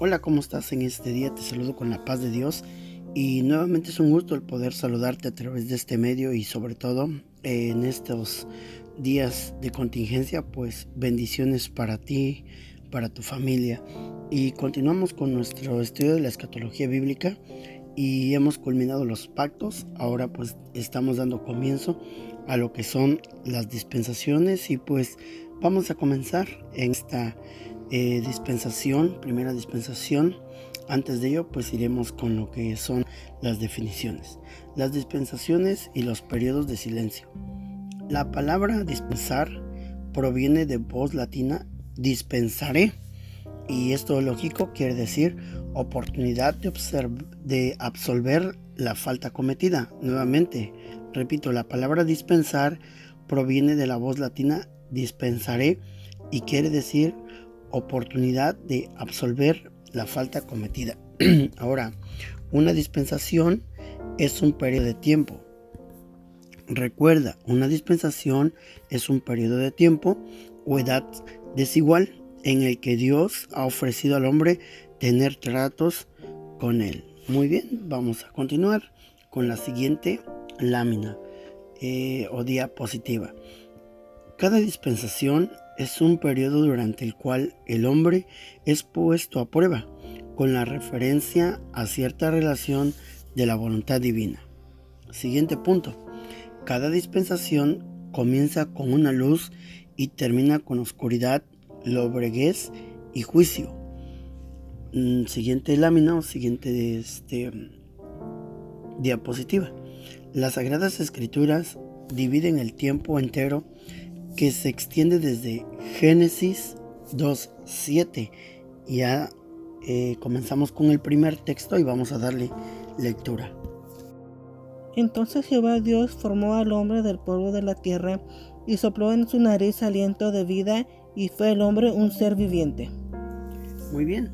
Hola, ¿cómo estás en este día? Te saludo con la paz de Dios y nuevamente es un gusto el poder saludarte a través de este medio y sobre todo en estos días de contingencia, pues bendiciones para ti, para tu familia. Y continuamos con nuestro estudio de la escatología bíblica y hemos culminado los pactos. Ahora pues estamos dando comienzo a lo que son las dispensaciones y pues vamos a comenzar en esta eh, dispensación, primera dispensación. Antes de ello, pues iremos con lo que son las definiciones. Las dispensaciones y los periodos de silencio. La palabra dispensar proviene de voz latina dispensaré. Y esto lógico quiere decir oportunidad de, de absolver la falta cometida. Nuevamente, repito, la palabra dispensar proviene de la voz latina dispensaré y quiere decir oportunidad de absolver la falta cometida. Ahora, una dispensación es un periodo de tiempo. Recuerda, una dispensación es un periodo de tiempo o edad desigual en el que Dios ha ofrecido al hombre tener tratos con él. Muy bien, vamos a continuar con la siguiente lámina eh, o diapositiva. Cada dispensación es un periodo durante el cual el hombre es puesto a prueba con la referencia a cierta relación de la voluntad divina. Siguiente punto. Cada dispensación comienza con una luz y termina con oscuridad, lobreguez y juicio. Mm, siguiente lámina o siguiente este, diapositiva. Las Sagradas Escrituras dividen el tiempo entero que se extiende desde Génesis 2.7. Ya eh, comenzamos con el primer texto y vamos a darle lectura. Entonces Jehová Dios formó al hombre del polvo de la tierra y sopló en su nariz aliento de vida y fue el hombre un ser viviente. Muy bien,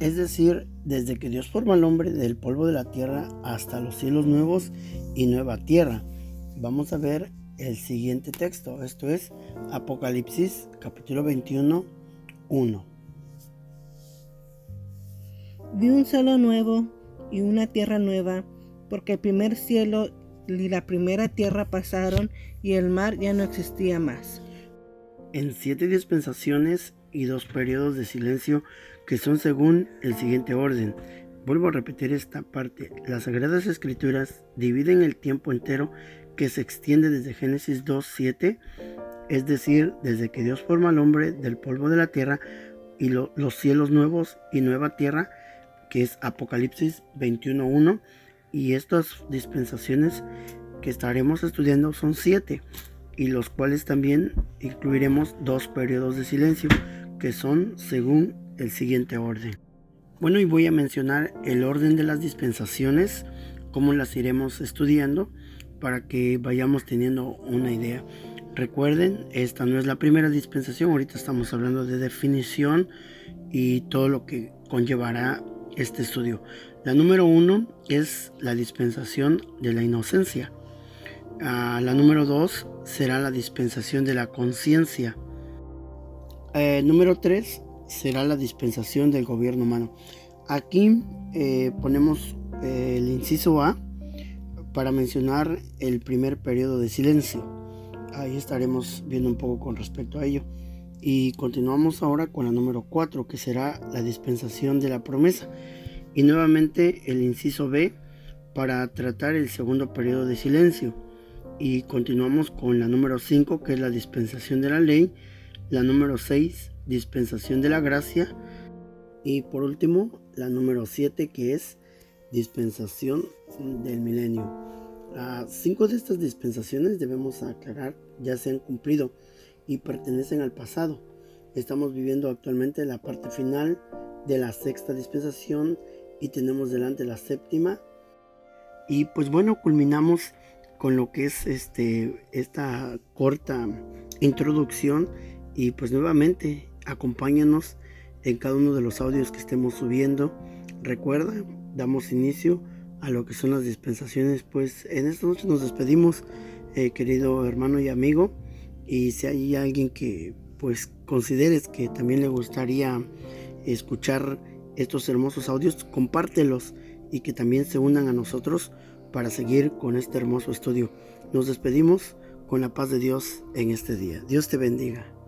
es decir, desde que Dios formó al hombre del polvo de la tierra hasta los cielos nuevos y nueva tierra. Vamos a ver el siguiente texto. Esto es Apocalipsis capítulo 21, 1. Vi un cielo nuevo y una tierra nueva, porque el primer cielo y la primera tierra pasaron y el mar ya no existía más. En siete dispensaciones y dos periodos de silencio que son según el siguiente orden. Vuelvo a repetir esta parte. Las Sagradas Escrituras dividen el tiempo entero que se extiende desde Génesis 2.7, es decir, desde que Dios forma al hombre del polvo de la tierra y los cielos nuevos y nueva tierra, que es Apocalipsis 21.1, y estas dispensaciones que estaremos estudiando son siete, y los cuales también incluiremos dos periodos de silencio, que son según el siguiente orden. Bueno, y voy a mencionar el orden de las dispensaciones, cómo las iremos estudiando para que vayamos teniendo una idea. Recuerden, esta no es la primera dispensación, ahorita estamos hablando de definición y todo lo que conllevará este estudio. La número uno es la dispensación de la inocencia. Ah, la número dos será la dispensación de la conciencia. Eh, número tres será la dispensación del gobierno humano. Aquí eh, ponemos el inciso A para mencionar el primer periodo de silencio. Ahí estaremos viendo un poco con respecto a ello. Y continuamos ahora con la número 4, que será la dispensación de la promesa. Y nuevamente el inciso B para tratar el segundo periodo de silencio. Y continuamos con la número 5, que es la dispensación de la ley. La número 6, dispensación de la gracia. Y por último, la número 7, que es dispensación del milenio. cinco de estas dispensaciones debemos aclarar ya se han cumplido y pertenecen al pasado. Estamos viviendo actualmente la parte final de la sexta dispensación y tenemos delante la séptima. Y pues bueno, culminamos con lo que es este esta corta introducción y pues nuevamente acompáñanos en cada uno de los audios que estemos subiendo. Recuerda, damos inicio a lo que son las dispensaciones. Pues en esta noche nos despedimos, eh, querido hermano y amigo. Y si hay alguien que pues consideres que también le gustaría escuchar estos hermosos audios, compártelos y que también se unan a nosotros para seguir con este hermoso estudio. Nos despedimos con la paz de Dios en este día. Dios te bendiga.